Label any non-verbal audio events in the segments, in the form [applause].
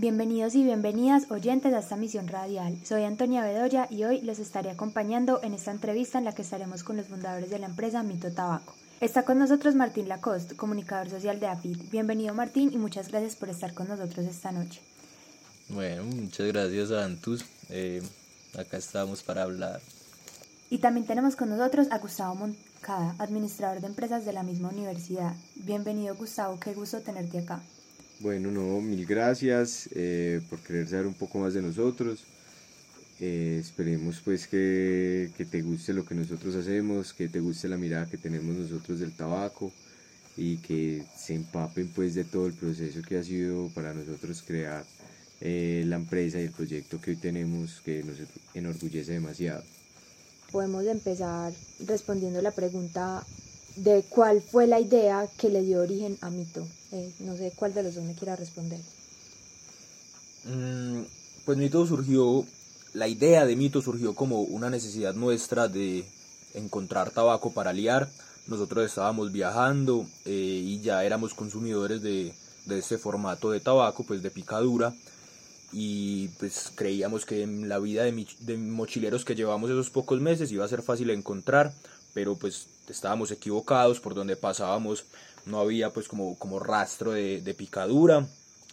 Bienvenidos y bienvenidas oyentes a esta misión radial. Soy Antonia Bedoya y hoy los estaré acompañando en esta entrevista en la que estaremos con los fundadores de la empresa Mito Tabaco. Está con nosotros Martín Lacoste, comunicador social de AFIT. Bienvenido Martín y muchas gracias por estar con nosotros esta noche. Bueno, muchas gracias a Antus. Eh, acá estamos para hablar. Y también tenemos con nosotros a Gustavo Moncada, administrador de empresas de la misma universidad. Bienvenido Gustavo, qué gusto tenerte acá. Bueno, no, mil gracias eh, por querer saber un poco más de nosotros. Eh, esperemos pues que, te guste lo que nosotros hacemos, que te guste la mirada que tenemos nosotros del tabaco y que se empapen pues de todo el proceso que ha sido para nosotros crear eh, la empresa y el proyecto que hoy tenemos que nos enorgullece demasiado. Podemos empezar respondiendo la pregunta de cuál fue la idea que le dio origen a Mito. Eh, no sé cuál de los dos me quiera responder. Mm, pues Mito surgió, la idea de Mito surgió como una necesidad nuestra de encontrar tabaco para liar. Nosotros estábamos viajando eh, y ya éramos consumidores de, de este formato de tabaco, pues de picadura y pues creíamos que en la vida de, de, mochileros que llevamos esos pocos meses iba a ser fácil encontrar, pero pues estábamos equivocados, por donde pasábamos no había pues como, como rastro de, picadura.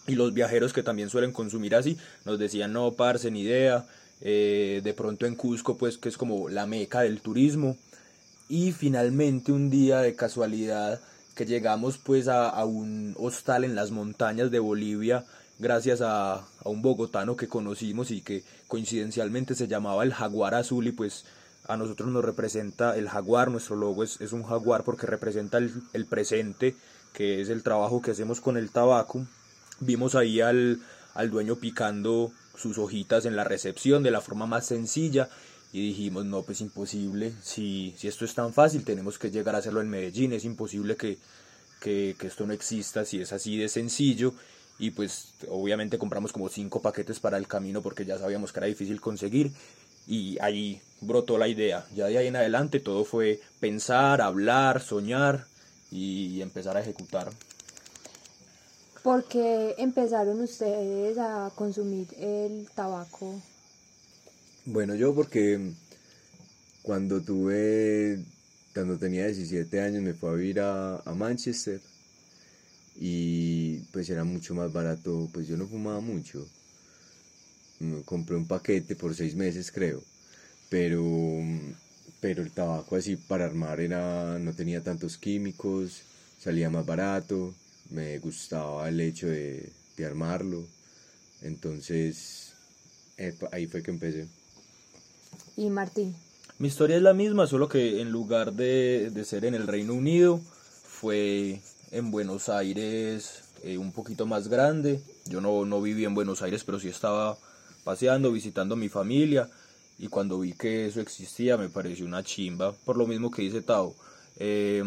Y los viajeros que también suelen consumir así nos decían no, parce, ni idea, eh, de pronto en Cusco pues que es como la meca del turismo. Y finalmente un día de casualidad que llegamos pues a, a un hostal en las montañas de Bolivia gracias a, a, un bogotano que conocimos y que coincidencialmente se llamaba el jaguar azul y pues a nosotros nos representa el jaguar, nuestro logo es, es un jaguar porque representa el, el, presente, que es el trabajo que hacemos con el tabaco. Vimos ahí al, al dueño picando sus hojitas en la recepción de la forma más sencilla y dijimos, no, pues imposible, si, si esto es tan fácil, tenemos que llegar a hacerlo en Medellín, es imposible que, que, que esto no exista si es así de sencillo y pues obviamente compramos como cinco paquetes para el camino porque ya sabíamos que era difícil conseguir y ahí brotó la idea. Ya de ahí en adelante todo fue pensar, hablar, soñar y empezar a ejecutar. ¿Por qué empezaron ustedes a consumir el tabaco? Bueno, yo porque cuando tuve, cuando tenía 17 años me fui a vivir a, a Manchester y pues era mucho más barato, pues yo no fumaba mucho. Compré un paquete por seis meses creo, pero, pero el tabaco así para armar era, no tenía tantos químicos, salía más barato, me gustaba el hecho de, de armarlo, entonces eh, ahí fue que empecé. ¿Y Martín? Mi historia es la misma, solo que en lugar de, de ser en el Reino Unido, fue en Buenos Aires eh, un poquito más grande. Yo no, no viví en Buenos Aires, pero sí estaba paseando, visitando a mi familia. Y cuando vi que eso existía me pareció una chimba, por lo mismo que dice Tao. Eh,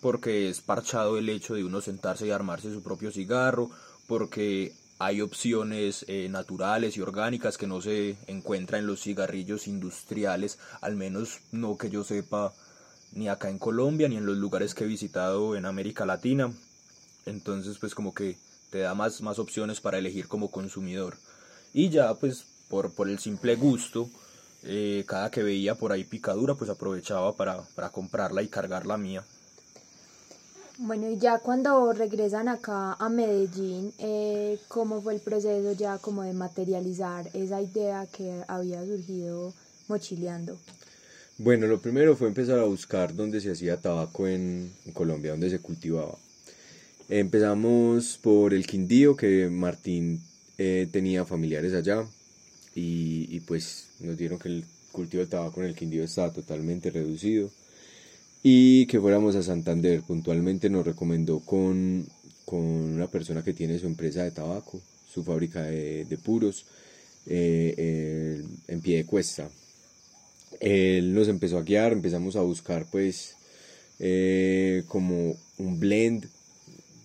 porque es parchado el hecho de uno sentarse y armarse su propio cigarro, porque hay opciones eh, naturales y orgánicas que no se encuentran en los cigarrillos industriales, al menos no que yo sepa ni acá en Colombia, ni en los lugares que he visitado en América Latina. Entonces, pues como que te da más, más opciones para elegir como consumidor. Y ya, pues por, por el simple gusto, eh, cada que veía por ahí picadura, pues aprovechaba para, para comprarla y cargar la mía. Bueno, y ya cuando regresan acá a Medellín, eh, ¿cómo fue el proceso ya como de materializar esa idea que había surgido mochileando? Bueno, lo primero fue empezar a buscar dónde se hacía tabaco en, en Colombia, dónde se cultivaba. Empezamos por el Quindío, que Martín eh, tenía familiares allá, y, pues nos dieron que el cultivo de tabaco en el Quindío estaba totalmente reducido, y que fuéramos a Santander. Puntualmente nos recomendó con, con una persona que tiene su empresa de tabaco, su fábrica de, puros, eh, en pie de cuesta él nos empezó a guiar, empezamos a buscar pues eh, como un blend,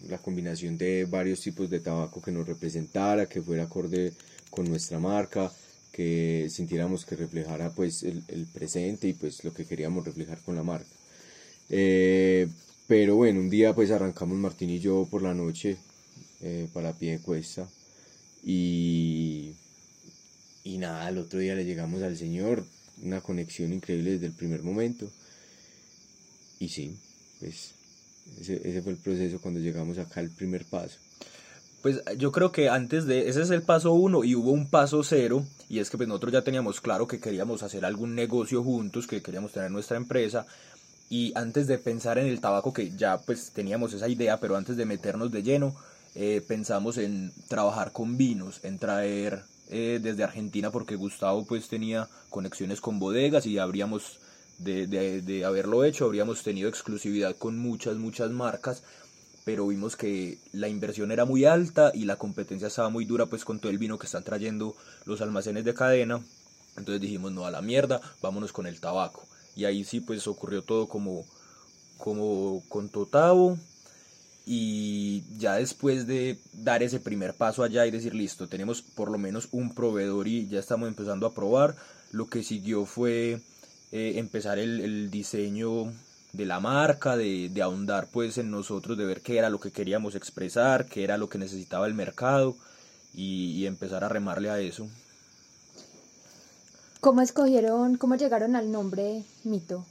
la combinación de varios tipos de tabaco que nos representara, que fuera acorde con nuestra marca, que sintiéramos que reflejara pues el, el presente y pues lo que queríamos reflejar con la marca. Eh, pero bueno, un día pues arrancamos Martín y yo por la noche eh, para pie de cuesta Y, y nada, al otro día le llegamos al Señor, una conexión increíble desde el primer momento. Y sí, pues ese, fue el proceso cuando llegamos acá al primer paso. Pues yo creo que antes de, ese es el paso uno y hubo un paso cero y es que pues nosotros ya teníamos claro que queríamos hacer algún negocio juntos, que queríamos tener nuestra empresa y antes de pensar en el tabaco que ya pues teníamos esa idea, pero antes de meternos de lleno eh, pensamos en trabajar con vinos, en traer eh, desde Argentina porque Gustavo pues tenía conexiones con bodegas y habríamos de, de, haberlo hecho, habríamos tenido exclusividad con muchas, muchas marcas pero vimos que la inversión era muy alta y la competencia estaba muy dura pues con todo el vino que están trayendo los almacenes de cadena. Entonces dijimos, no a la mierda, vámonos con el tabaco. Y ahí sí pues ocurrió todo como, como con Totavo. Y ya después de dar ese primer paso allá y decir, listo, tenemos por lo menos un proveedor y ya estamos empezando a probar, lo que siguió fue eh, empezar el, el diseño de la marca, de, de, ahondar pues en nosotros, de ver qué era lo que queríamos expresar, qué era lo que necesitaba el mercado y, y, empezar a remarle a eso. ¿Cómo escogieron, cómo llegaron al nombre Mito?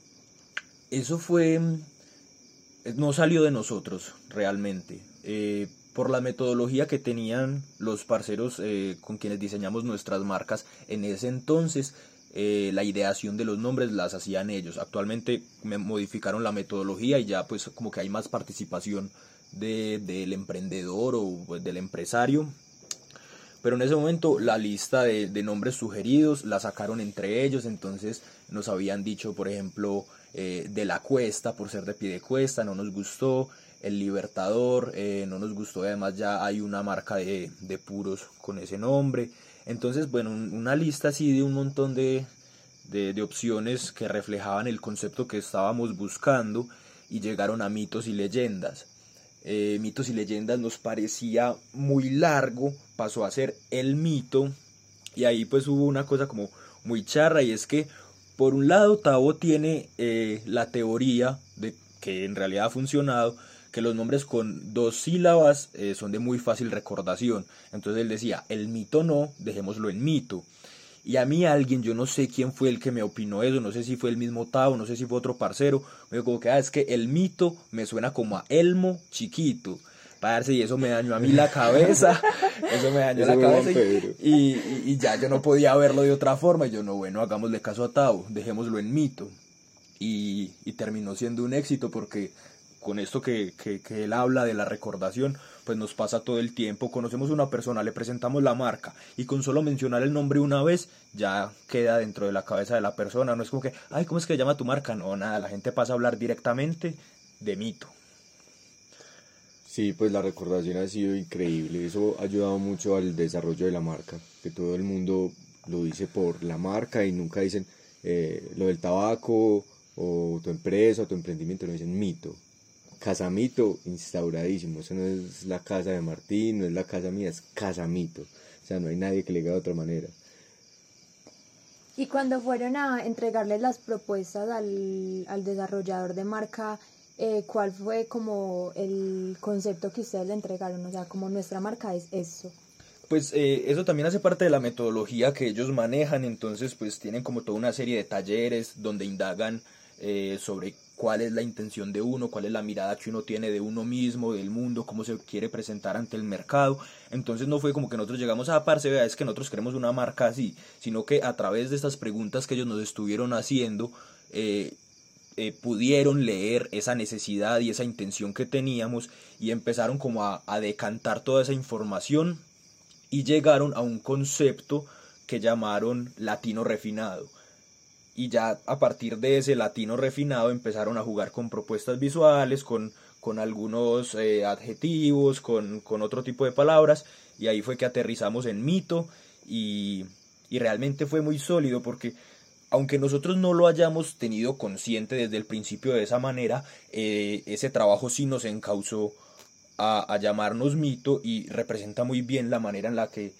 Eso fue, no salió de nosotros realmente. Eh, por la metodología que tenían los parceros eh, con quienes diseñamos nuestras marcas en ese entonces, eh, la ideación de los nombres las hacían ellos. Actualmente me modificaron la metodología y ya pues como que hay más participación de, del emprendedor o pues, del empresario. Pero en ese momento la lista de, nombres sugeridos la sacaron entre ellos, entonces nos habían dicho, por ejemplo, eh, de la cuesta, por ser de pie de cuesta, no nos gustó, el Libertador, eh, no nos gustó, además ya hay una marca de, de puros con ese nombre. Entonces, bueno, una lista así de un montón de, de, opciones que reflejaban el concepto que estábamos buscando y llegaron a mitos y leyendas. Eh, mitos y leyendas nos parecía muy largo, pasó a ser el mito y ahí pues hubo una cosa como muy charra y es que por un lado Tavo tiene eh, la teoría de que en realidad ha funcionado que los nombres con dos sílabas eh, son de muy fácil recordación. Entonces él decía, el mito no, dejémoslo en mito. Y a mí alguien, yo no sé quién fue el que me opinó eso, no sé si fue el mismo Tavo, no sé si fue otro parcero, me dijo como que, ah, es que el mito me suena como a Elmo chiquito. Parce, y eso me dañó a mí la cabeza, [laughs] eso me dañó la cabeza y, y, y, ya yo no podía verlo de otra forma, y yo no, bueno, hagámosle caso a Tavo, dejémoslo en mito. Y, y terminó siendo un éxito porque con esto que, que, él habla de la recordación, pues nos pasa todo el tiempo. Conocemos una persona, le presentamos la marca y con solo mencionar el nombre una vez ya queda dentro de la cabeza de la persona. No es como que, ay, ¿cómo es que llama tu marca? No, nada, la gente pasa a hablar directamente de mito. Sí, pues la recordación ha sido increíble. Eso ha ayudado mucho al desarrollo de la marca. Que todo el mundo lo dice por la marca y nunca dicen eh, lo del tabaco o tu empresa o tu emprendimiento, lo dicen mito Casamito instauradísimo. Eso no es la casa de Martín, no es la casa mía, es Casamito. O sea, no hay nadie que le diga de otra manera. Y cuando fueron a entregarles las propuestas al, al desarrollador de marca, eh, ¿cuál fue como el concepto que ustedes le entregaron? O sea, como nuestra marca es eso. Pues eh, eso también hace parte de la metodología que ellos manejan, entonces pues tienen como toda una serie de talleres donde indagan eh, sobre cuál es la intención de uno, cuál es la mirada que uno tiene de uno mismo, del mundo, cómo se quiere presentar ante el mercado. Entonces no fue como que nosotros llegamos a parce, vea, es que nosotros queremos una marca así, sino que a través de estas preguntas que ellos nos estuvieron haciendo, eh, eh, pudieron leer esa necesidad y esa intención que teníamos y empezaron como a decantar toda esa información y llegaron a un concepto que llamaron latino refinado y ya a partir de ese latino refinado empezaron a jugar con propuestas visuales, con, con algunos eh, adjetivos, con, con, otro tipo de palabras y ahí fue que aterrizamos en mito y, y realmente fue muy sólido porque aunque nosotros no lo hayamos tenido consciente desde el principio de esa manera, eh, ese trabajo sí nos encauzó a, a llamarnos mito y representa muy bien la manera en la que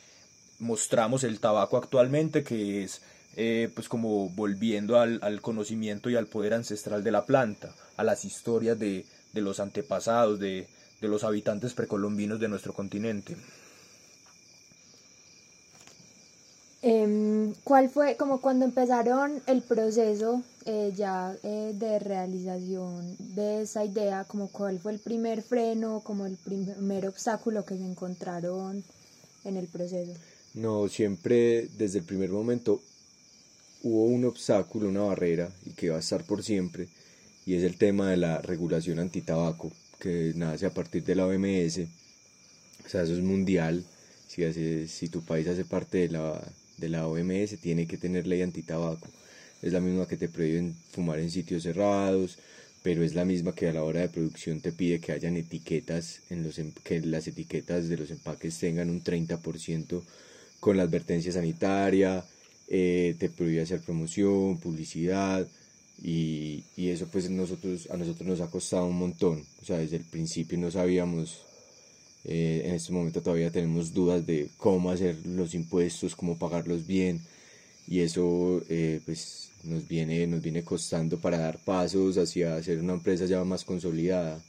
mostramos el tabaco actualmente, que es eh, pues como volviendo al, al, conocimiento y al poder ancestral de la planta, a las historias de, de los antepasados, de, de, los habitantes precolombinos de nuestro continente. Em, ¿Cuál fue, como cuando empezaron el proceso eh, ya eh, de realización de esa idea, como cuál fue el primer freno, como el primer obstáculo que se encontraron en el proceso? No, siempre desde el primer momento hubo un obstáculo, una barrera, y que va a estar por siempre, y es el tema de la regulación antitabaco, que nace a partir de la OMS, o sea, eso es mundial, si, si tu país hace parte de la de la OMS tiene que tener ley antitabaco. Es la misma que te prohíben fumar en sitios cerrados, pero es la misma que a la hora de producción te pide que hayan etiquetas, en los, em, que las etiquetas de los empaques tengan un 30% con la advertencia sanitaria, eh, te prohíbe hacer promoción, publicidad, y, y, eso pues nosotros, a nosotros nos ha costado un montón. O sea, desde el principio no sabíamos eh, en este momento todavía tenemos dudas de cómo hacer los impuestos, cómo pagarlos bien y eso eh, pues nos viene, nos viene costando para dar pasos hacia ser una empresa ya más consolidada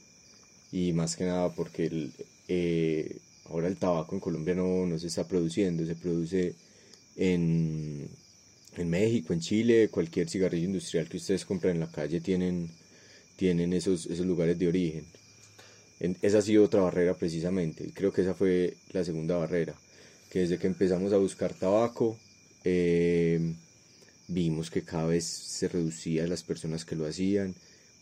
y más que nada porque el, eh, ahora el tabaco en Colombia no, no, se está produciendo, se produce en, en México, en Chile, cualquier cigarrillo industrial que ustedes compran en la calle tienen, tienen esos, esos lugares de origen esa ha sido otra barrera precisamente. Creo que esa fue la segunda barrera, que desde que empezamos a buscar tabaco, eh, vimos que cada vez se reducía las personas que lo hacían.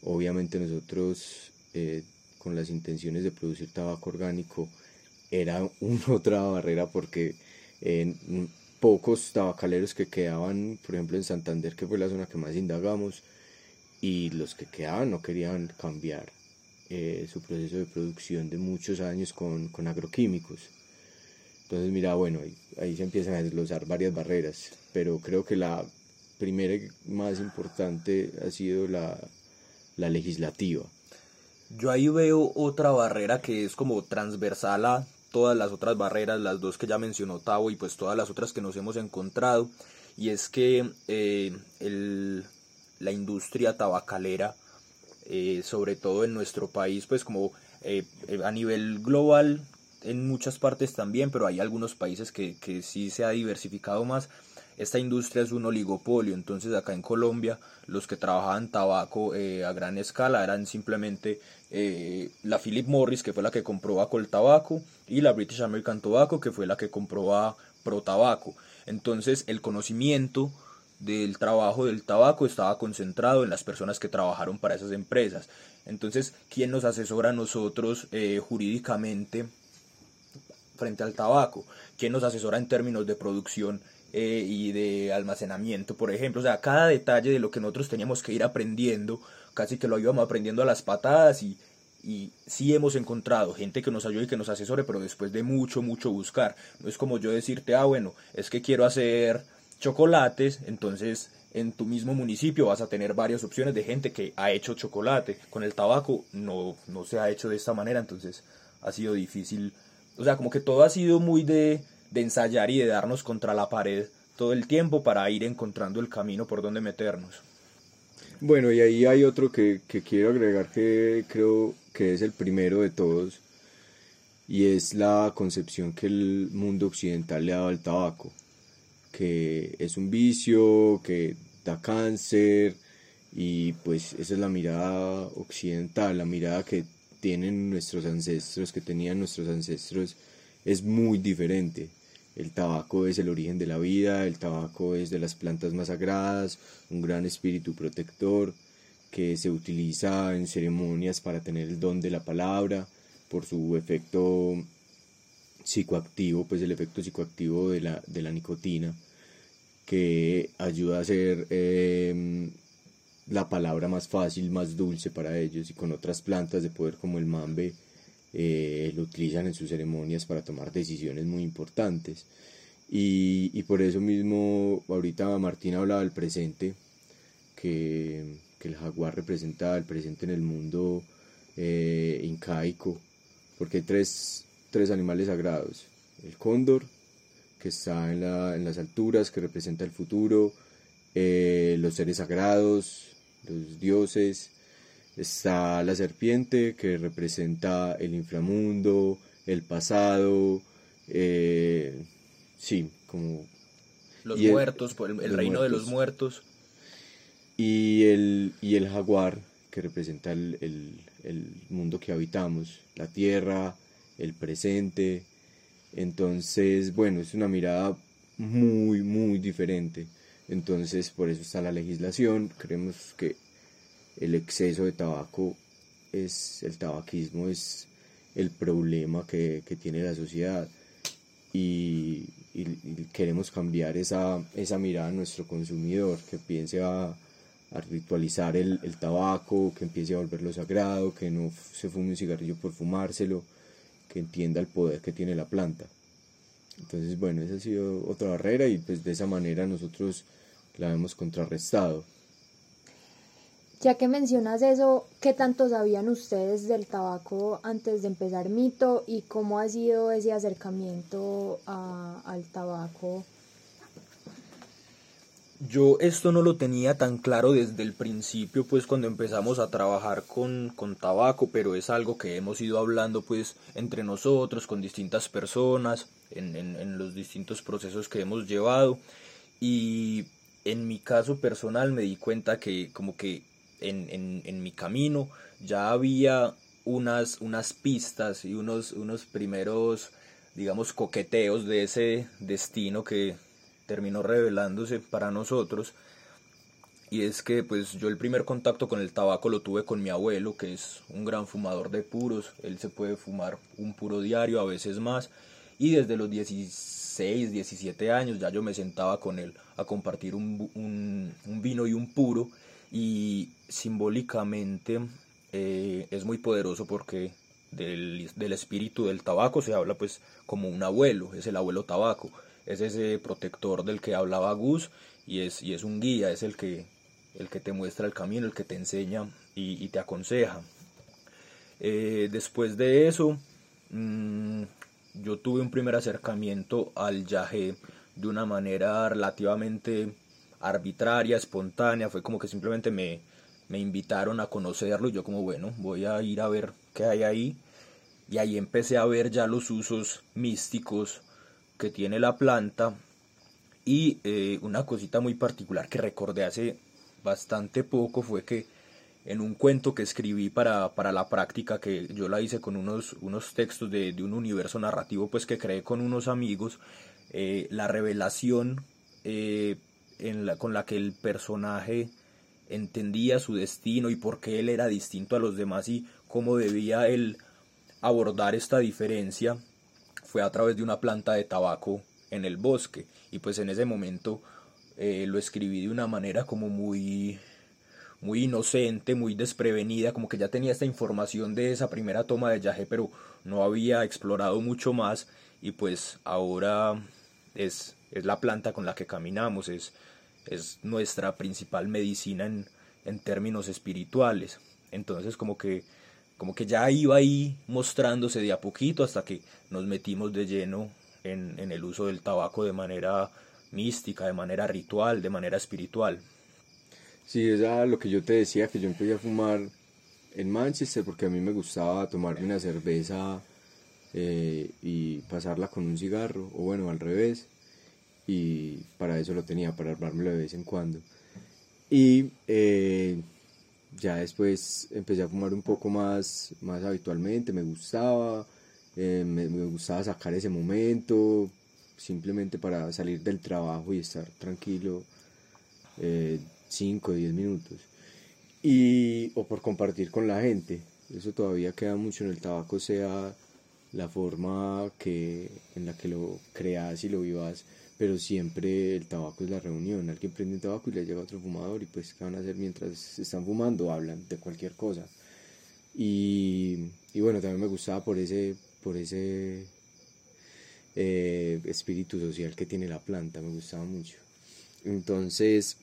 Obviamente nosotros, eh, con las intenciones de producir tabaco orgánico, era [laughs] una otra barrera porque en pocos tabacaleros que quedaban, por ejemplo en Santander, que fue la zona que más indagamos, y los que quedaban no querían cambiar eh, su proceso de producción de muchos años con, con agroquímicos. Entonces, mira, bueno, ahí, se empiezan a desglosar varias barreras, pero creo que la primera y más importante ha sido la, la legislativa. Yo ahí veo otra barrera que es como transversal a todas las otras barreras, las dos que ya mencionó Tavo y pues todas las otras que nos hemos encontrado, y es que eh, el, la industria tabacalera eh, sobre todo en nuestro país, pues como eh, a nivel global en muchas partes también, pero hay algunos países que, que sí se ha diversificado más. Esta industria es un oligopolio, entonces acá en Colombia los que trabajaban tabaco a gran escala eran simplemente la Philip Morris, que fue la que compró a Tabaco, y la British American Tobacco, que fue la que compró a Pro Tabaco. Entonces el conocimiento del trabajo del tabaco estaba concentrado en las personas que trabajaron para esas empresas. Entonces, ¿quién nos asesora nosotros eh, jurídicamente frente al tabaco? ¿Quién nos asesora en términos de producción eh, y de almacenamiento, por ejemplo? O sea, cada detalle de lo que nosotros teníamos que ir aprendiendo, casi que lo íbamos aprendiendo a las patadas y, y sí hemos encontrado gente que nos ayude y que nos asesore, pero después de mucho, mucho buscar. No es como yo decirte, ah, bueno, es que quiero hacer chocolates, entonces en tu mismo municipio vas a tener varias opciones de gente que ha hecho chocolate. Con el tabaco no, no se ha hecho de esta manera, entonces ha sido difícil. O sea, como que todo ha sido muy de, de ensayar y de darnos contra la pared todo el tiempo para ir encontrando el camino por donde meternos. Bueno, y ahí hay otro que, que quiero agregar que creo que es el primero de todos, y es la concepción que el mundo occidental le ha dado al tabaco que es un vicio, que da cáncer y pues esa es la mirada occidental, la mirada que tienen nuestros ancestros, que tenían nuestros ancestros, es muy diferente. El tabaco es el origen de la vida, el tabaco es de las plantas más sagradas, un gran espíritu protector que se utiliza en ceremonias para tener el don de la palabra. Por su efecto psicoactivo, pues el efecto psicoactivo de la, de la nicotina, que ayuda a hacer em, la palabra más fácil, más dulce para ellos, y con otras plantas de poder como el mambe, eh, lo utilizan en sus ceremonias para tomar decisiones muy importantes. Y, por eso mismo, ahorita Martín hablaba del presente, que, que el jaguar representa el presente en el mundo eh, incaico, porque hay tres, tres animales sagrados, el cóndor, que está en, la, en las alturas, que representa el futuro, eh, los seres sagrados, los dioses, está la serpiente, que representa el inframundo, el pasado, eh, sí, como Los muertos, el, el, reino de los muertos. Y el, y el jaguar, que representa el, el mundo que habitamos, la tierra, el presente. Entonces, bueno, es una mirada muy, muy diferente. Entonces, por eso está la legislación. Creemos que el exceso de tabaco es, el tabaquismo es el problema que, tiene la sociedad. Y, queremos cambiar esa, esa mirada a nuestro consumidor, que piense a, a ritualizar el, el, tabaco, que empiece a volverlo sagrado, que no se fume un cigarrillo por fumárselo, que entienda el poder que tiene la planta. Entonces, bueno, esa ha sido otra barrera y pues de esa manera nosotros la hemos contrarrestado. Ya que mencionas eso, ¿qué tanto sabían ustedes del tabaco antes de empezar Mito y cómo ha sido ese acercamiento al tabaco yo esto no lo tenía tan claro desde el principio, pues cuando empezamos a trabajar con, tabaco, pero es algo que hemos ido hablando pues entre nosotros, con distintas personas, en, los distintos procesos que hemos llevado. Y en mi caso personal me di cuenta que como que en, en mi camino ya había unas, unas pistas y unos, unos primeros, digamos, coqueteos de ese destino que terminó revelándose para nosotros. Y es que pues yo el primer contacto con el tabaco lo tuve con mi abuelo que es un gran fumador de puros. Él se puede fumar un puro diario a veces más. Y desde los 16 17 años ya yo me sentaba con él a compartir un, un, vino y un puro. Y simbólicamente eh, es muy poderoso porque del, del espíritu del tabaco se habla pues como un abuelo es el abuelo tabaco es ese protector del que hablaba Gus y es, y es un guía, es el que, el que te muestra el camino, el que te enseña y, te aconseja. Eh, después de eso, mm, yo tuve un primer acercamiento al yaje de una manera relativamente arbitraria, espontánea, fue como que simplemente me, me invitaron a conocerlo y yo como bueno, voy a ir a ver qué hay ahí y ahí empecé a ver ya los usos místicos que tiene la planta. Y eh, una cosita muy particular que recordé hace bastante poco fue que en un cuento que escribí para, para la práctica, que yo la hice con unos, unos textos de, un universo narrativo pues que creé con unos amigos, eh, la revelación eh, en la, con la que el personaje entendía su destino y por qué él era distinto a los demás y cómo debía él abordar esta diferencia fue a través de una planta de tabaco en el bosque. Y pues en ese momento eh, lo escribí de una manera como muy muy inocente, muy desprevenida, como que ya tenía esta información de esa primera toma de yaje, pero no había explorado mucho más. Y pues ahora es, es la planta con la que caminamos, es, es nuestra principal medicina en, en términos espirituales. Entonces como que como que ya iba ahí mostrándose de a poquito hasta que nos metimos de lleno en, el uso del tabaco de manera mística, de manera ritual, de manera espiritual. Sí, es lo que yo te decía, que yo empecé a fumar en Manchester porque a mí me gustaba tomarme una cerveza eh, y pasarla con un cigarro, o bueno, al revés, y para eso lo tenía, para armármelo de vez en cuando. Y eh, ya después empecé a fumar un poco más, más habitualmente, me gustaba, eh, me, gustaba sacar ese momento, simplemente para salir del trabajo y estar tranquilo 5 o 10 minutos. Y, o por compartir con la gente, eso todavía queda mucho en el tabaco, sea la forma que, en la que lo creas y lo vivas pero siempre el tabaco es la reunión. Alguien prende un tabaco y le llega otro fumador y pues ¿qué van a hacer mientras están fumando? Hablan de cualquier cosa. Y, y bueno, también me gustaba por ese, por ese eh, espíritu social que tiene la planta, me gustaba mucho. Entonces,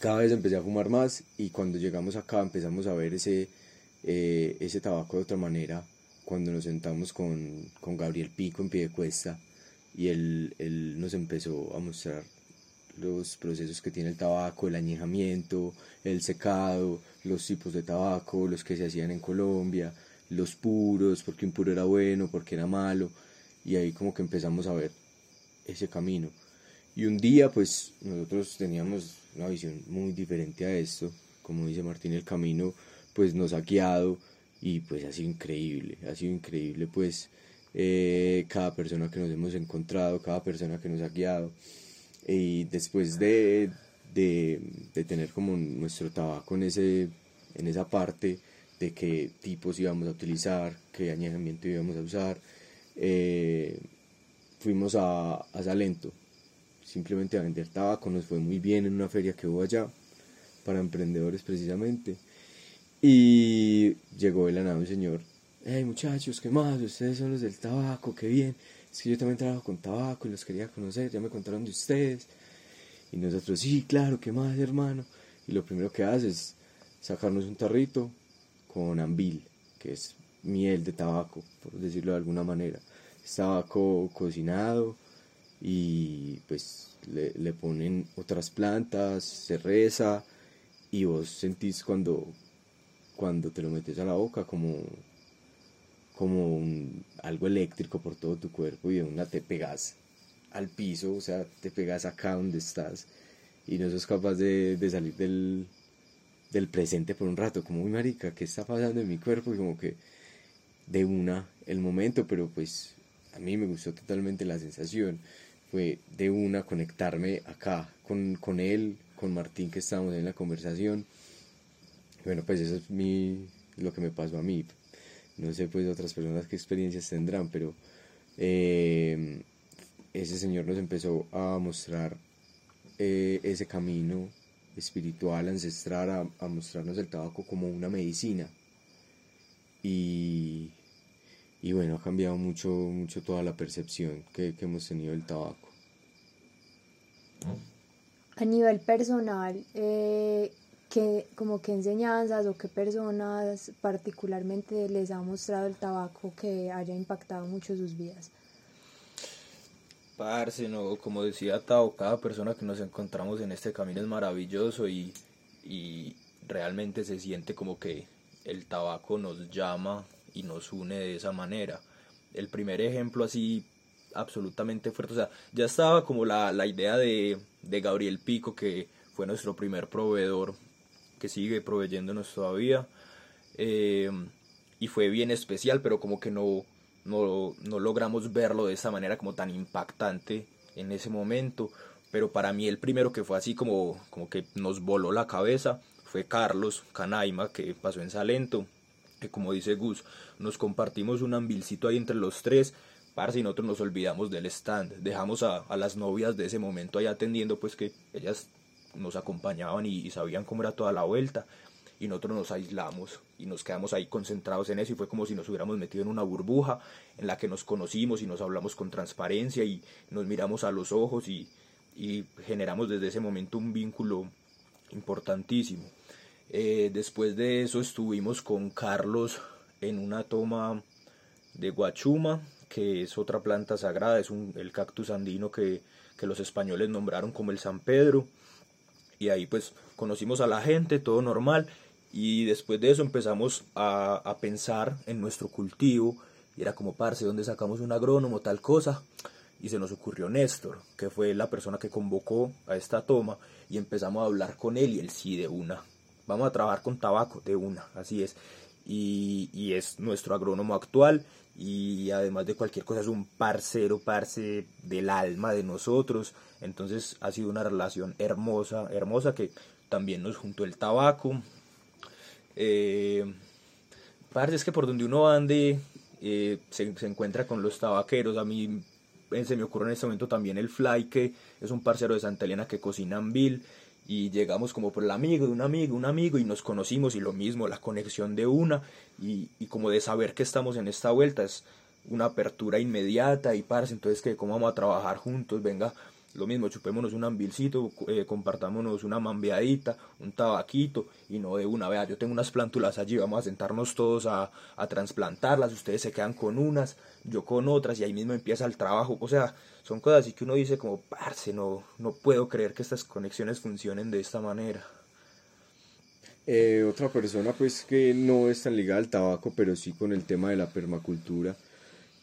cada vez empecé a fumar más y cuando llegamos acá empezamos a ver ese, eh, ese tabaco de otra manera. Cuando nos sentamos con, con Gabriel Pico en pie de cuesta y él, él nos empezó a mostrar los procesos que tiene el tabaco, el añejamiento, el secado, los tipos de tabaco, los que se hacían en Colombia, los puros, porque un puro era bueno, porque era malo, y ahí como que empezamos a ver ese camino. Y un día pues nosotros teníamos una visión muy diferente a esto, como dice Martín, el camino pues nos ha guiado y pues ha sido increíble, ha sido increíble pues eh, cada persona que nos hemos encontrado, cada persona que nos ha guiado y después de, de, tener como nuestro tabaco en, ese, en esa parte de qué tipos íbamos a utilizar, qué añejamiento íbamos a usar, eh, fuimos a, a Salento simplemente a vender tabaco, nos fue muy bien en una feria que hubo allá para emprendedores precisamente. Y llegó de la señor, hey muchachos, ¿qué más? Ustedes son los del tabaco, qué bien. Es que yo también trabajo con tabaco y los quería conocer, ya me contaron de ustedes. Y nosotros, sí, claro, ¿qué más, hermano? Y lo primero que hace es sacarnos un tarrito con ambil, que es miel de tabaco, por decirlo de alguna manera. Es tabaco cocinado y pues le, le ponen otras plantas, se reza y vos sentís cuando, cuando te lo metes a la boca como, como algo eléctrico por todo tu cuerpo y de una te pegas al piso, o sea, te pegas acá donde estás y no sos capaz de, de salir del, del presente por un rato, como, muy marica, ¿qué está pasando en mi cuerpo? Y como que de una el momento, pero pues a mí me gustó totalmente la sensación. Fue de una conectarme acá con, con él, con Martín que estábamos en la conversación. Bueno, pues eso es mi, lo que me pasó a mí. No sé pues otras personas qué experiencias tendrán, pero eh, ese señor nos empezó a mostrar eh, ese camino espiritual, ancestral, a, a, mostrarnos el tabaco como una medicina. Y, y bueno, ha cambiado mucho, mucho toda la percepción que, que hemos tenido del tabaco. A nivel personal, eh, ¿qué, como qué enseñanzas o qué personas particularmente les ha mostrado el tabaco que haya impactado mucho sus vidas? Parce, no, como decía Tao, cada persona que nos encontramos en este camino es maravilloso y, y realmente se siente como que el tabaco nos llama y nos une de esa manera. El primer ejemplo así absolutamente fuerte, o sea, ya estaba como la, la idea de, de Gabriel Pico, que fue nuestro primer proveedor, que sigue proveyéndonos todavía, eh, y fue bien especial, pero como que no, no, no logramos verlo de esa manera como tan impactante en ese momento, pero para mí el primero que fue así como, como que nos voló la cabeza fue Carlos Canaima, que pasó en Salento, que como dice Gus, nos compartimos un ambilcito ahí entre los tres, parce, y nosotros nos olvidamos del stand, dejamos a, a, las novias de ese momento ahí atendiendo, pues que ellas nos acompañaban y, sabían cómo era toda la vuelta, y nosotros nos aislamos y nos quedamos ahí concentrados en eso y fue como si nos hubiéramos metido en una burbuja en la que nos conocimos y nos hablamos con transparencia y nos miramos a los ojos y, y generamos desde ese momento un vínculo importantísimo. Eh, después de eso estuvimos con Carlos en una toma de guachuma, que es otra planta sagrada, es un, el cactus andino que, que los españoles nombraron como el San Pedro. Y ahí pues conocimos a la gente, todo normal, y después de eso empezamos a, a, pensar en nuestro cultivo. Y era como, parce, ¿dónde sacamos un agrónomo, tal cosa? Y se nos ocurrió Néstor, que fue la persona que convocó a esta toma. Y empezamos a hablar con él y él sí de una. Vamos a trabajar con tabaco de una, así es. Y, y es nuestro agrónomo actual. Y además de cualquier cosa es un parcero, parce del alma de nosotros. Entonces ha sido una relación hermosa, hermosa que también nos juntó el tabaco, eh, parece es que por donde uno ande eh, se, se, encuentra con los tabaqueros. A mí eh, se me ocurre en este momento también el Fly, que es un parcero de Santa Elena que cocina en Bill. Y llegamos como por el amigo de un amigo, un amigo, y nos conocimos. Y lo mismo, la conexión de una. Y, y como de saber que estamos en esta vuelta, es una apertura inmediata. Y parce, entonces que cómo vamos a trabajar juntos, venga, lo mismo, chupémonos un ambilcito, eh, compartámonos una mambeadita, un tabaquito, y no de una, vea, yo tengo unas plántulas allí, vamos a sentarnos todos a, a trasplantarlas, ustedes se quedan con unas, yo con otras, y ahí mismo empieza el trabajo, o sea, son cosas así que uno dice como, parce, no, no puedo creer que estas conexiones funcionen de esta manera. Eh, otra persona pues que no es tan ligada al tabaco, pero sí con el tema de la permacultura,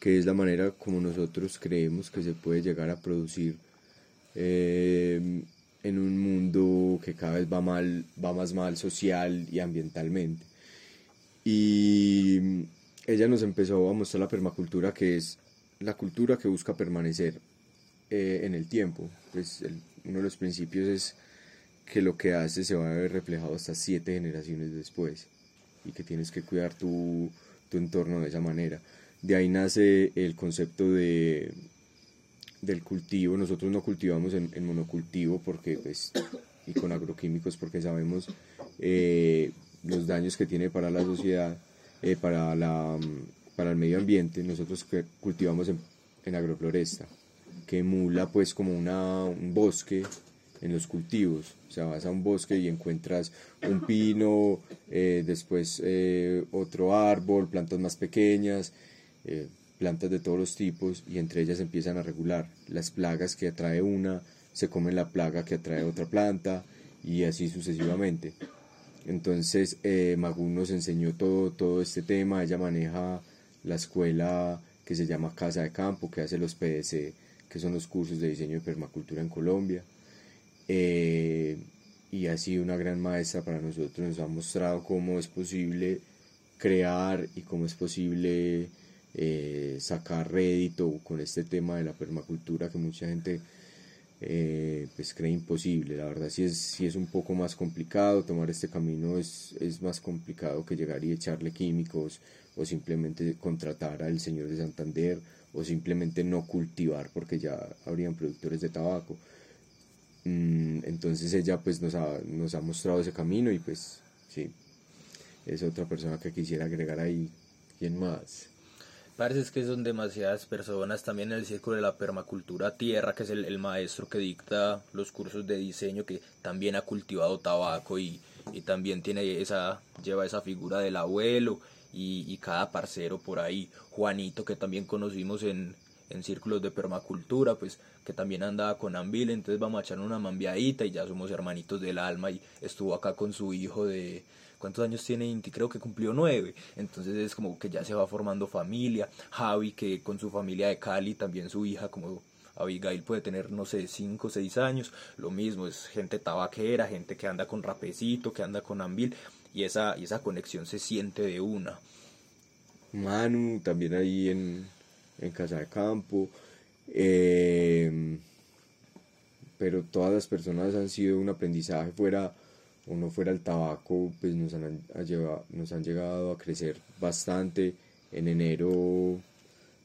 que es la manera como nosotros creemos que se puede llegar a producir eh, en un mundo que cada vez va, mal, va más mal social y ambientalmente. Y ella nos empezó a mostrar la permacultura, que es la cultura que busca permanecer eh, en el tiempo. Pues uno de los principios es que lo que hace se va a ver reflejado hasta siete generaciones después y que tienes que cuidar tu, tu entorno de esa manera. De ahí nace el concepto de, del cultivo. Nosotros no cultivamos en, monocultivo porque, pues, y con agroquímicos porque sabemos eh, los daños que tiene para la sociedad, eh, para, la, para el medio ambiente. Nosotros cultivamos en, en agrofloresta, que emula pues como una, un bosque en los cultivos. O sea, vas a un bosque y encuentras un pino, eh, después otro árbol, plantas más pequeñas, plantas de todos los tipos y entre ellas empiezan a regular las plagas que atrae una, se come la plaga que atrae otra planta y así sucesivamente. Entonces eh, Magún nos enseñó todo, todo este tema, ella maneja la escuela que se llama Casa de Campo, que hace los PDC, que son los cursos de diseño de permacultura en Colombia. Eh, y ha sido una gran maestra para nosotros, nos ha mostrado cómo es posible crear y cómo es posible eh, sacar rédito con este tema de la permacultura que mucha gente eh, pues cree imposible. La verdad sí es, sí es un poco más complicado, tomar este camino es, es más complicado que llegar y echarle químicos o simplemente contratar al señor de Santander o simplemente no cultivar porque ya habrían productores de tabaco. Mm, entonces ella pues nos ha, nos ha mostrado ese camino y pues sí, es otra persona que quisiera agregar ahí. ¿Quién más? Parece que son demasiadas personas, también en el círculo de la permacultura tierra, que es el, maestro que dicta los cursos de diseño, que también ha cultivado tabaco y, y también tiene esa, lleva esa figura del abuelo y, y, cada parcero por ahí, Juanito, que también conocimos en, en círculos de permacultura, pues que también andaba con Ambil, entonces vamos a echar una mambiadita y ya somos hermanitos del alma y estuvo acá con su hijo de, ¿Cuántos años tiene Inti? Creo que cumplió nueve. Entonces es como que ya se va formando familia. Javi, que con su familia de Cali, también su hija, como Abigail puede tener, no sé, cinco o seis años. Lo mismo, es gente tabaquera, gente que anda con rapecito, que anda con ambil. Y esa, y esa conexión se siente de una. Manu, también ahí en, en Casa de Campo. Eh, pero todas las personas han sido un aprendizaje fuera o no fuera el tabaco, pues nos han, llevado, nos han llegado a crecer bastante. En enero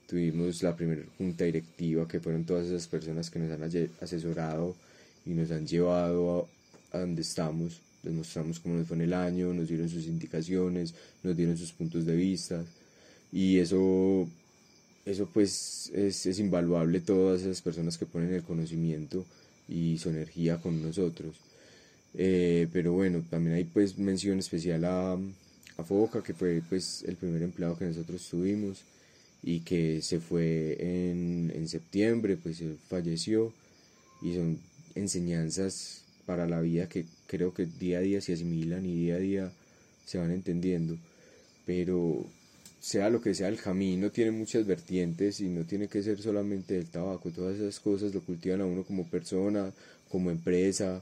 tuvimos la primera junta directiva, que fueron todas esas personas que nos han asesorado y nos han llevado a, donde estamos. Les mostramos cómo nos fue en el año, nos dieron sus indicaciones, nos dieron sus puntos de vista. Y eso, eso pues es, es invaluable todas esas personas que ponen el conocimiento y su energía con nosotros. Eh, pero bueno, también hay pues mención especial a, a Foca, que fue pues el primer empleado que nosotros tuvimos y que se fue en, en septiembre, pues falleció y son enseñanzas para la vida que creo que día a día se asimilan y día a día se van entendiendo, pero sea lo que sea el camino tiene muchas vertientes y no tiene que ser solamente el tabaco, todas esas cosas lo cultivan a uno como persona, como empresa,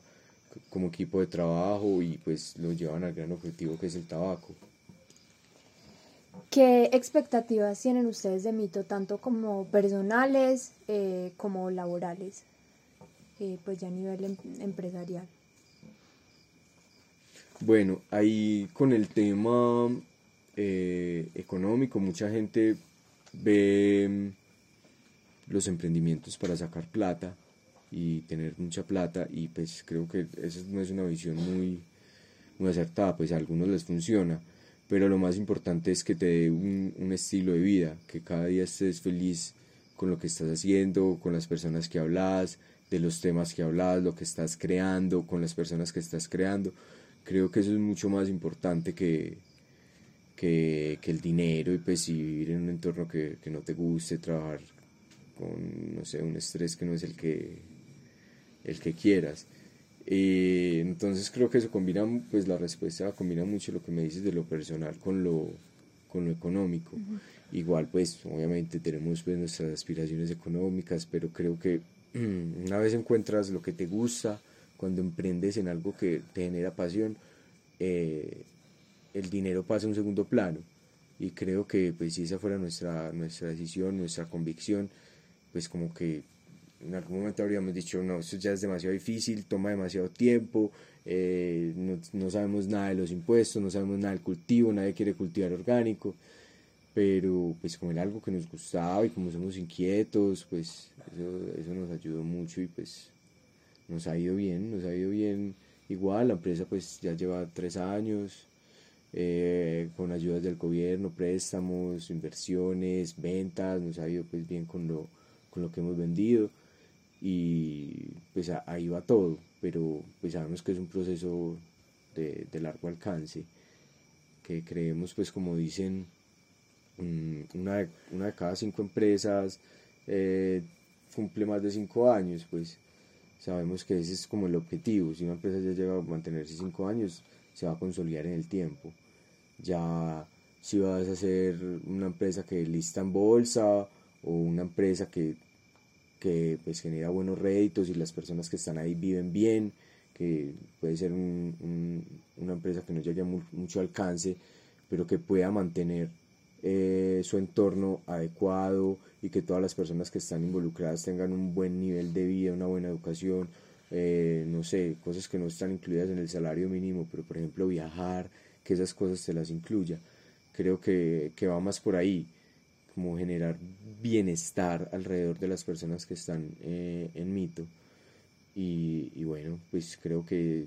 como equipo de trabajo y pues lo llevan al gran objetivo que es el tabaco. ¿Qué expectativas tienen ustedes de Mito, tanto como personales eh, como laborales, eh, pues ya a nivel em, empresarial? Bueno, ahí con el tema eh, económico, mucha gente ve mm, los emprendimientos para sacar plata y tener mucha plata y pues creo que esa no es una visión muy, muy acertada, pues a algunos les funciona, pero lo más importante es que te dé un, un estilo de vida, que cada día estés feliz con lo que estás haciendo, con las personas que hablas, de los temas que hablas, lo que estás creando, con las personas que estás creando. Creo que eso es mucho más importante que, que, el dinero y pues vivir en un entorno que, que no te guste, trabajar con, no sé, un estrés que no es el que el que quieras. Eh, entonces creo que eso combina, pues la respuesta combina mucho lo que me dices de lo personal con lo, con lo económico. Igual pues obviamente tenemos pues nuestras aspiraciones económicas, pero creo que [clears throat] una vez encuentras lo que te gusta, cuando emprendes en algo que te genera pasión, eh, el dinero pasa a un segundo plano. Y creo que pues si esa fuera nuestra, nuestra decisión, nuestra convicción, pues como que en algún momento habríamos dicho, no, esto ya es demasiado difícil, toma demasiado tiempo, eh, no, no, sabemos nada de los impuestos, no sabemos nada del cultivo, nadie quiere cultivar orgánico, pero pues como era algo que nos gustaba y como somos inquietos, pues eso, eso nos ayudó mucho y pues nos ha ido bien, nos ha ido bien. Igual, la empresa pues ya lleva tres años, eh, con ayudas del gobierno, préstamos, inversiones, ventas, nos ha ido pues bien con lo, con lo que hemos vendido y pues ahí va todo, pero pues sabemos que es un proceso de, largo alcance, que creemos pues como dicen, una de, una de cada cinco empresas eh, cumple más de cinco años, pues sabemos que ese es como el objetivo, si una empresa ya llega a mantenerse cinco años, se va a consolidar en el tiempo. Ya si vas a ser una empresa que lista en bolsa o una empresa que, que pues genera buenos réditos y las personas que están ahí viven bien, que puede ser una empresa que no llegue a mucho alcance, pero que pueda mantener eh, su entorno adecuado y que todas las personas que están involucradas tengan un buen nivel de vida, una buena educación, eh, no sé, cosas que no están incluidas en el salario mínimo, pero por ejemplo viajar, que esas cosas se las incluya. Creo que, va más por ahí, como generar bienestar alrededor de las personas que están eh, en mito. Y, bueno, pues creo que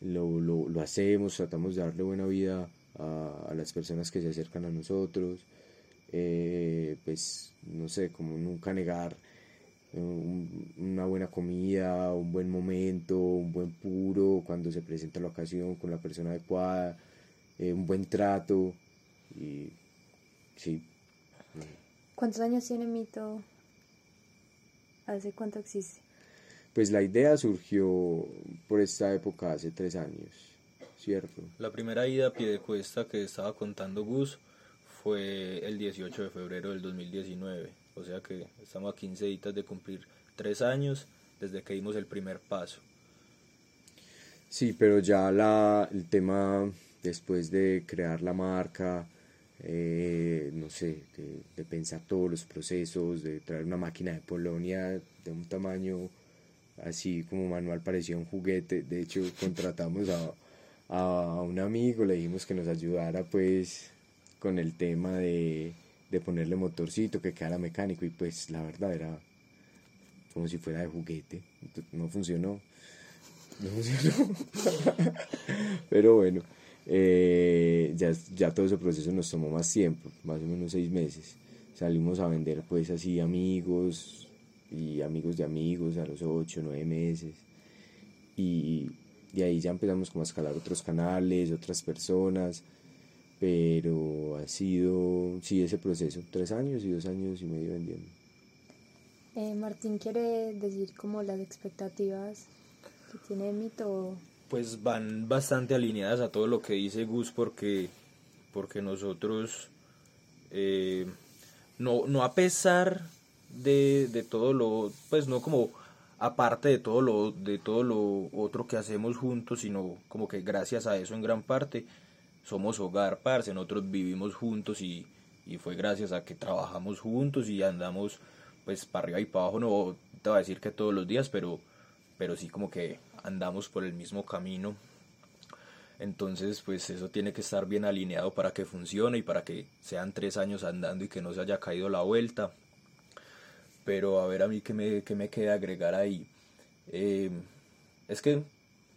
lo, lo, hacemos, tratamos de darle buena vida a, las personas que se acercan a nosotros. Eh, pues no sé, como nunca negar una buena comida, un buen momento, un buen puro, cuando se presenta la ocasión con la persona adecuada, eh, un buen trato y sí. ¿Cuántos años tiene Mito? ¿Hace cuánto existe? Pues la idea surgió por esta época hace tres años, ¿cierto? La primera ida a pie de cuesta que estaba contando Gus fue el 18 de febrero del 2019, o sea que estamos a 15 días de cumplir tres años desde que dimos el primer paso. Sí, pero ya la, el tema después de crear la marca, eh, no sé, de, pensar todos los procesos, de traer una máquina de Polonia de un tamaño así como manual parecía un juguete. De hecho, contratamos a, a un amigo, le dijimos que nos ayudara pues con el tema de, de ponerle motorcito, que quedara mecánico y pues la verdad era como si fuera de juguete, no funcionó. No funcionó. [laughs] Pero bueno, eh, ya, ya todo ese proceso nos tomó más tiempo, más o menos seis meses. Salimos a vender pues así amigos y amigos de amigos a los ocho, nueve meses. Y de ahí ya empezamos como a escalar otros canales, otras personas. Pero ha sido, sí, ese proceso, tres años y dos años y medio vendiendo. Eh, Martín quiere decir como las expectativas que tiene Mito pues van bastante alineadas a todo lo que dice Gus porque, porque nosotros, eh, no, no a pesar de, de, todo lo, pues no como aparte de todo lo, de todo lo otro que hacemos juntos, sino como que gracias a eso en gran parte somos hogar, parce, nosotros vivimos juntos y, y fue gracias a que trabajamos juntos y andamos pues para arriba y para abajo, no te voy a decir que todos los días, pero, pero sí como que andamos por el mismo camino. Entonces, pues eso tiene que estar bien alineado para que funcione y para que sean tres años andando y que no se haya caído la vuelta. Pero a ver a mí qué me, qué me queda agregar ahí. Eh, es que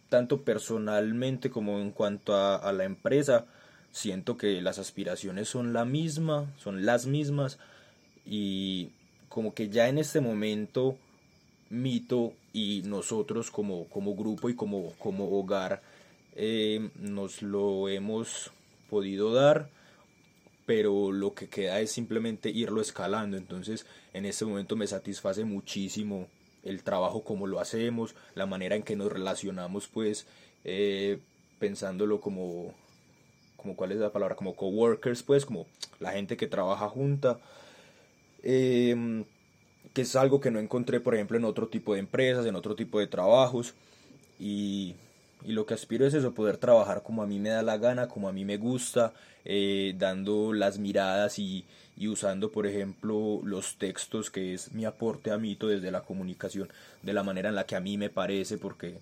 tanto personalmente como en cuanto a, a, la empresa, siento que las aspiraciones son la misma, son las mismas y como que ya en este momento Mito y nosotros como, como grupo y como, como hogar eh, nos lo hemos podido dar pero lo que queda es simplemente irlo escalando. Entonces en este momento me satisface muchísimo el trabajo como lo hacemos la manera en que nos relacionamos pues eh, pensándolo como como cuál es la palabra como coworkers pues como la gente que trabaja junta. Eh, que es algo que no encontré, por ejemplo, en otro tipo de empresas, en otro tipo de trabajos. Y, y lo que aspiro es eso, poder trabajar como a mí me da la gana, como a mí me gusta, eh, dando las miradas y, y, usando, por ejemplo, los textos, que es mi aporte a mito desde la comunicación, de la manera en la que a mí me parece, porque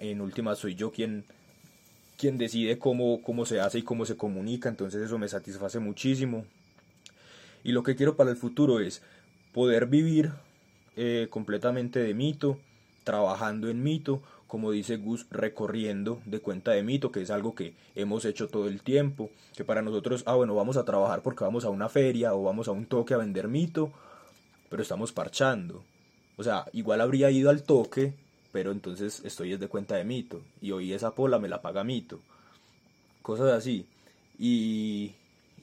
en última soy yo quien, quien decide cómo, cómo se hace y cómo se comunica, entonces eso me satisface muchísimo. Y lo que quiero para el futuro es poder vivir eh, completamente de mito, trabajando en mito, como dice Gus, recorriendo de cuenta de mito, que es algo que hemos hecho todo el tiempo, que para nosotros, ah, bueno, vamos a trabajar porque vamos a una feria o vamos a un toque a vender mito, pero estamos parchando. O sea, igual habría ido al toque, pero entonces estoy desde cuenta de mito, y hoy esa pola me la paga mito. Cosas así. Y,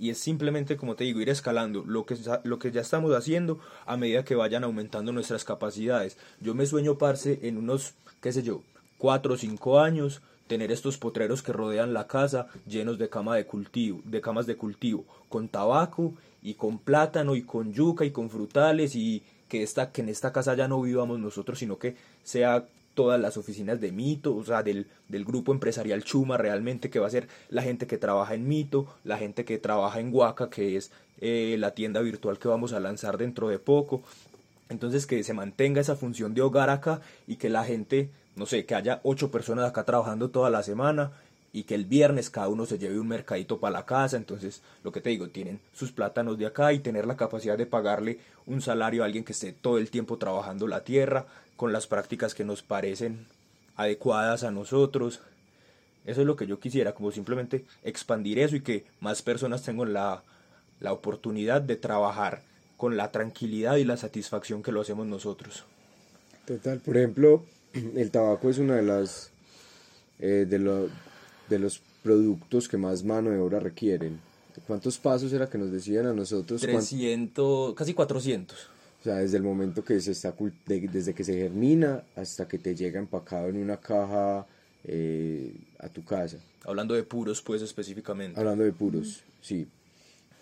y es simplemente, como te digo, ir escalando lo que, lo que ya estamos haciendo a medida que vayan aumentando nuestras capacidades. Yo me sueño, parce, en unos, qué sé yo, cuatro o cinco años, tener estos potreros que rodean la casa llenos de cama de cultivo, de camas de cultivo, con tabaco y con plátano y con yuca y con frutales y que esta, que en esta casa ya no vivamos nosotros, sino que sea todas las oficinas de Mito, o sea, del, del, grupo empresarial Chuma realmente, que va a ser la gente que trabaja en Mito, la gente que trabaja en Huaca, que es eh, la tienda virtual que vamos a lanzar dentro de poco. Entonces que se mantenga esa función de hogar acá y que la gente, no sé, que haya ocho personas acá trabajando toda la semana y que el viernes cada uno se lleve un mercadito para la casa, entonces lo que te digo, tienen sus plátanos de acá y tener la capacidad de pagarle un salario a alguien que esté todo el tiempo trabajando la tierra, con las prácticas que nos parecen adecuadas a nosotros. Eso es lo que yo quisiera, como simplemente expandir eso y que más personas tengan la, la oportunidad de trabajar con la tranquilidad y la satisfacción que lo hacemos nosotros. Total, por ejemplo, [clears throat] el tabaco es una de las eh, de, lo, de los productos que más mano de obra requieren. ¿Cuántos pasos era que nos decían a nosotros? 300, casi 400. O sea, desde el momento que se está, desde que se germina hasta que te llega empacado en una caja eh, a tu casa. Hablando de puros, pues específicamente. Hablando de puros, sí.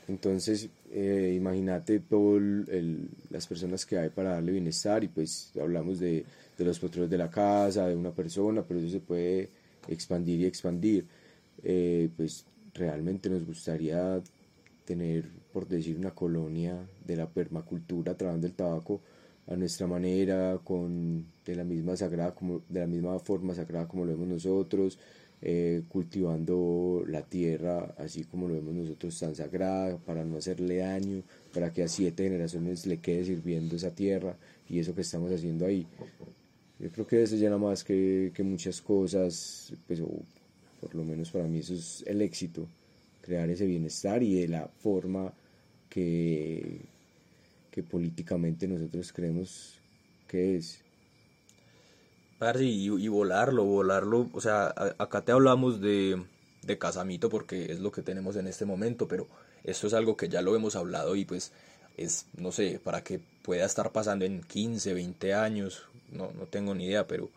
Entonces, eh, imagínate todas las personas que hay para darle bienestar y pues hablamos de, de los potreros de la casa, de una persona, pero eso se puede expandir y expandir. Eh, pues realmente nos gustaría tener, por decir, una colonia de la permacultura trabajando el tabaco a nuestra manera, con de la misma sagrada como de la misma forma sagrada como lo vemos nosotros, eh, cultivando la tierra así como lo vemos nosotros tan sagrada para no hacerle daño, para que a siete generaciones le quede sirviendo esa tierra y eso que estamos haciendo ahí. Yo creo que eso llena más que, muchas cosas, pues, por lo menos para mí eso es el éxito crear ese bienestar y de la forma que, políticamente nosotros creemos que es. Y, y volarlo, volarlo, o sea, acá te hablamos de, de casamito porque es lo que tenemos en este momento, pero esto es algo que ya lo hemos hablado y pues es, no sé, para que pueda estar pasando en 15, 20 años, no, no tengo ni idea, pero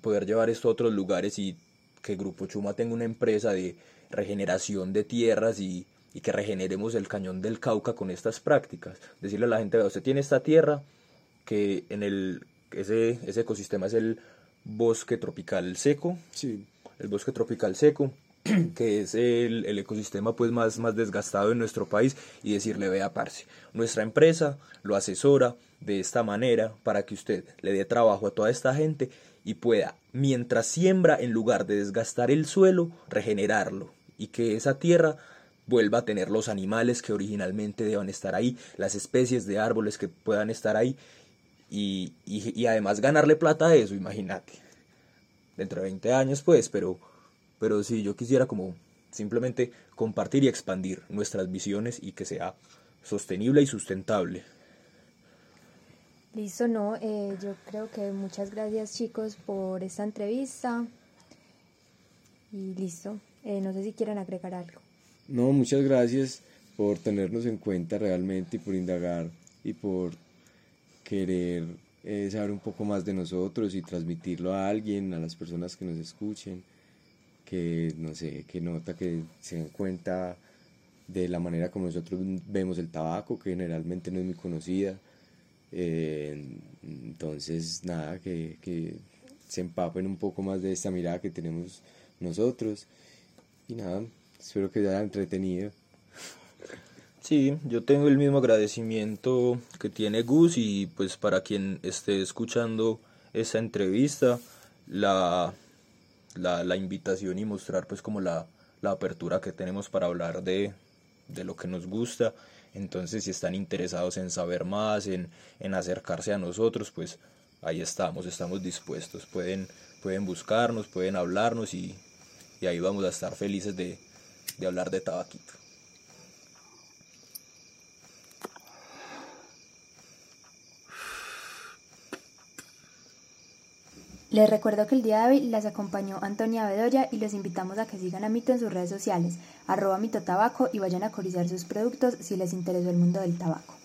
poder llevar esto a otros lugares y que Grupo Chuma tenga una empresa de regeneración de tierras y, y que regeneremos el cañón del Cauca con estas prácticas. Decirle a la gente, usted tiene esta tierra que en el ese, ese ecosistema es el bosque tropical seco, sí. el bosque tropical seco, [clears throat] que es el, el, ecosistema pues más, más desgastado en nuestro país y decirle vea parce, nuestra empresa lo asesora de esta manera para que usted le dé trabajo a toda esta gente y pueda, mientras siembra, en lugar de desgastar el suelo, regenerarlo y que esa tierra vuelva a tener los animales que originalmente deban estar ahí, las especies de árboles que puedan estar ahí y, y, además ganarle plata a eso, imagínate. Dentro de 20 años pues, pero, pero sí, yo quisiera como simplemente compartir y expandir nuestras visiones y que sea sostenible y sustentable. Listo, no, eh, yo creo que muchas gracias chicos por esta entrevista y listo, eh, no sé si quieren agregar algo. No, muchas gracias por tenernos en cuenta realmente y por indagar y por querer eh, saber un poco más de nosotros y transmitirlo a alguien, a las personas que nos escuchen, que no sé, que nota que se den cuenta de la manera como nosotros vemos el tabaco, que generalmente no es muy conocida Eh, entonces, nada, que, que se empapen un poco más de esta mirada que tenemos nosotros. Y nada, espero que haya entretenido. Sí, yo tengo el mismo agradecimiento que tiene Gus y pues para quien esté escuchando esta entrevista, la, la, la invitación y mostrar pues como la, la apertura que tenemos para hablar de, de lo que nos gusta. Entonces, si están interesados en saber más, en, en acercarse a nosotros, pues ahí estamos, estamos dispuestos. Pueden, pueden buscarnos, pueden hablarnos y, y ahí vamos a estar felices de, de hablar de tabaquito. Les recuerdo que el día de hoy las acompañó Antonia Bedoya y los invitamos a que sigan a Mito en sus redes sociales, arroba Mito Tabaco y vayan a cotizar sus productos si les interesó el mundo del tabaco.